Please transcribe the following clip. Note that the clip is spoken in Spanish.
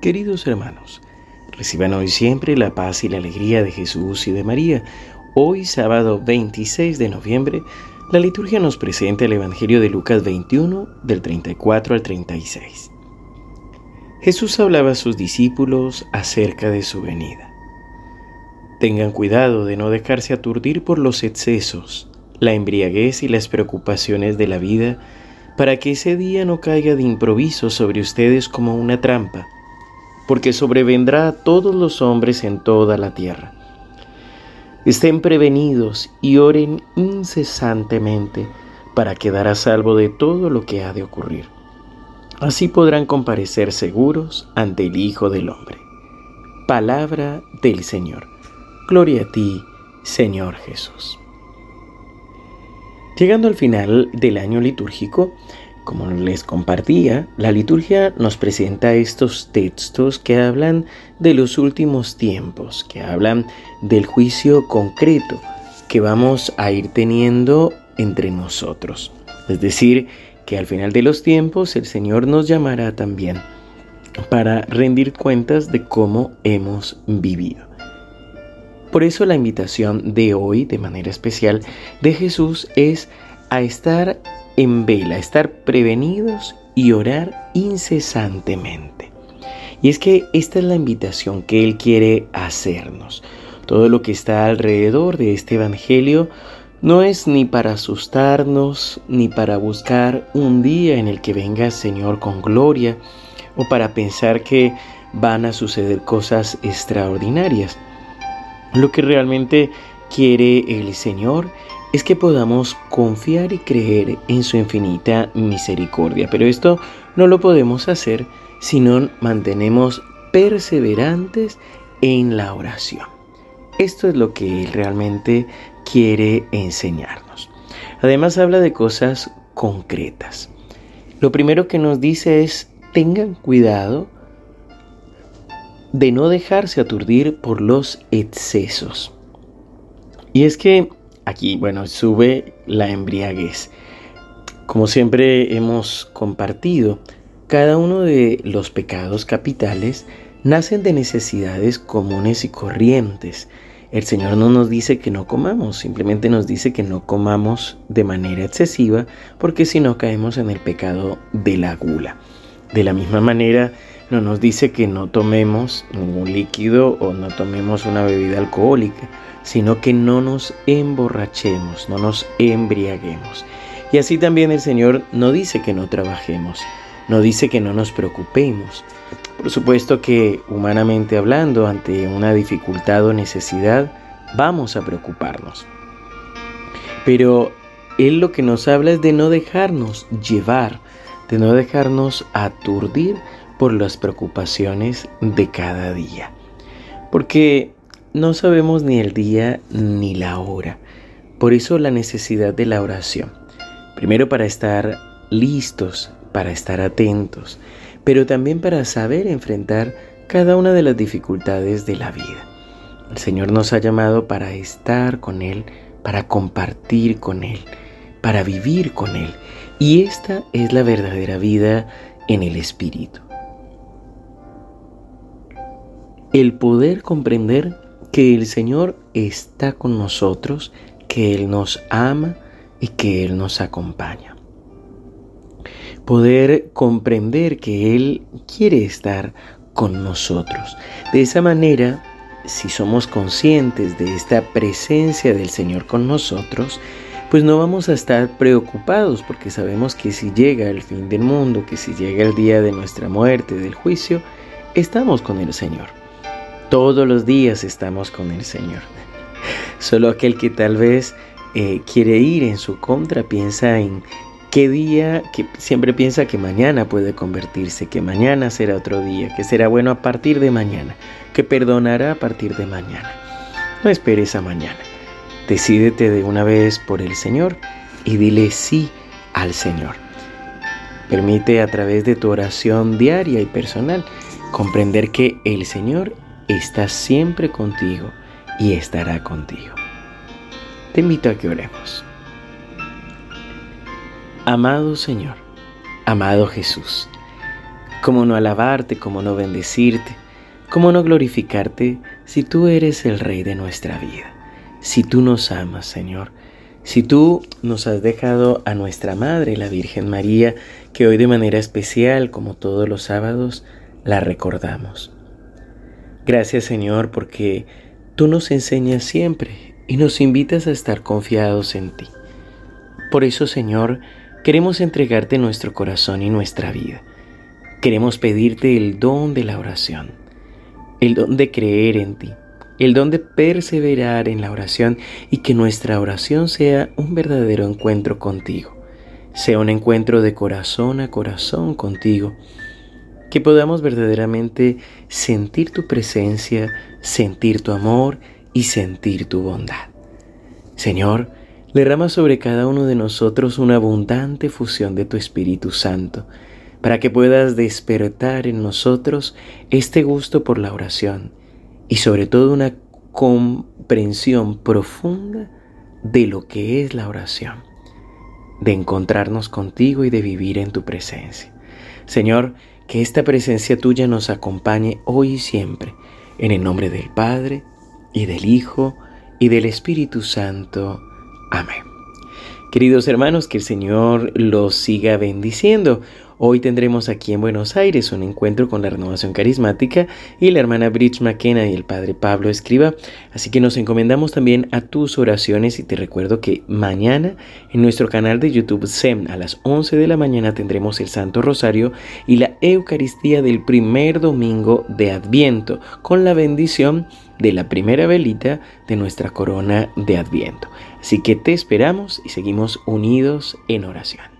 Queridos hermanos, reciban hoy siempre la paz y la alegría de Jesús y de María. Hoy, sábado 26 de noviembre, la liturgia nos presenta el Evangelio de Lucas 21, del 34 al 36. Jesús hablaba a sus discípulos acerca de su venida. Tengan cuidado de no dejarse aturdir por los excesos, la embriaguez y las preocupaciones de la vida, para que ese día no caiga de improviso sobre ustedes como una trampa porque sobrevendrá a todos los hombres en toda la tierra. Estén prevenidos y oren incesantemente para quedar a salvo de todo lo que ha de ocurrir. Así podrán comparecer seguros ante el Hijo del Hombre. Palabra del Señor. Gloria a ti, Señor Jesús. Llegando al final del año litúrgico, como les compartía, la liturgia nos presenta estos textos que hablan de los últimos tiempos, que hablan del juicio concreto que vamos a ir teniendo entre nosotros. Es decir, que al final de los tiempos el Señor nos llamará también para rendir cuentas de cómo hemos vivido. Por eso la invitación de hoy, de manera especial, de Jesús es a estar en vela, estar prevenidos y orar incesantemente. Y es que esta es la invitación que Él quiere hacernos. Todo lo que está alrededor de este Evangelio no es ni para asustarnos, ni para buscar un día en el que venga el Señor con gloria, o para pensar que van a suceder cosas extraordinarias. Lo que realmente quiere el Señor es que podamos confiar y creer en su infinita misericordia. Pero esto no lo podemos hacer si no mantenemos perseverantes en la oración. Esto es lo que Él realmente quiere enseñarnos. Además habla de cosas concretas. Lo primero que nos dice es, tengan cuidado de no dejarse aturdir por los excesos. Y es que aquí, bueno, sube la embriaguez. Como siempre hemos compartido, cada uno de los pecados capitales nacen de necesidades comunes y corrientes. El Señor no nos dice que no comamos, simplemente nos dice que no comamos de manera excesiva, porque si no caemos en el pecado de la gula. De la misma manera, no nos dice que no tomemos ningún líquido o no tomemos una bebida alcohólica, sino que no nos emborrachemos, no nos embriaguemos. Y así también el Señor no dice que no trabajemos, no dice que no nos preocupemos. Por supuesto que humanamente hablando, ante una dificultad o necesidad, vamos a preocuparnos. Pero Él lo que nos habla es de no dejarnos llevar, de no dejarnos aturdir por las preocupaciones de cada día. Porque no sabemos ni el día ni la hora. Por eso la necesidad de la oración. Primero para estar listos, para estar atentos, pero también para saber enfrentar cada una de las dificultades de la vida. El Señor nos ha llamado para estar con Él, para compartir con Él, para vivir con Él. Y esta es la verdadera vida en el Espíritu. El poder comprender que el Señor está con nosotros, que Él nos ama y que Él nos acompaña. Poder comprender que Él quiere estar con nosotros. De esa manera, si somos conscientes de esta presencia del Señor con nosotros, pues no vamos a estar preocupados porque sabemos que si llega el fin del mundo, que si llega el día de nuestra muerte, del juicio, estamos con el Señor. Todos los días estamos con el Señor. Solo aquel que tal vez eh, quiere ir en su contra piensa en qué día, que siempre piensa que mañana puede convertirse, que mañana será otro día, que será bueno a partir de mañana, que perdonará a partir de mañana. No esperes a mañana. Decídete de una vez por el Señor y dile sí al Señor. Permite a través de tu oración diaria y personal comprender que el Señor está siempre contigo y estará contigo. Te invito a que oremos. Amado Señor, amado Jesús, ¿Cómo no alabarte, cómo no bendecirte, cómo no glorificarte si tú eres el Rey de nuestra vida? Si tú nos amas, Señor, si tú nos has dejado a nuestra Madre, la Virgen María, que hoy de manera especial, como todos los sábados, la recordamos. Gracias Señor porque tú nos enseñas siempre y nos invitas a estar confiados en ti. Por eso Señor, queremos entregarte nuestro corazón y nuestra vida. Queremos pedirte el don de la oración, el don de creer en ti el don de perseverar en la oración y que nuestra oración sea un verdadero encuentro contigo, sea un encuentro de corazón a corazón contigo, que podamos verdaderamente sentir tu presencia, sentir tu amor y sentir tu bondad. Señor, derrama sobre cada uno de nosotros una abundante fusión de tu Espíritu Santo, para que puedas despertar en nosotros este gusto por la oración y sobre todo una comprensión profunda de lo que es la oración, de encontrarnos contigo y de vivir en tu presencia. Señor, que esta presencia tuya nos acompañe hoy y siempre, en el nombre del Padre, y del Hijo, y del Espíritu Santo. Amén. Queridos hermanos, que el Señor los siga bendiciendo. Hoy tendremos aquí en Buenos Aires un encuentro con la renovación carismática y la hermana Bridge McKenna y el padre Pablo Escriba. Así que nos encomendamos también a tus oraciones y te recuerdo que mañana en nuestro canal de YouTube SEM a las 11 de la mañana tendremos el Santo Rosario y la Eucaristía del primer domingo de Adviento con la bendición de la primera velita de nuestra corona de Adviento. Así que te esperamos y seguimos unidos en oración.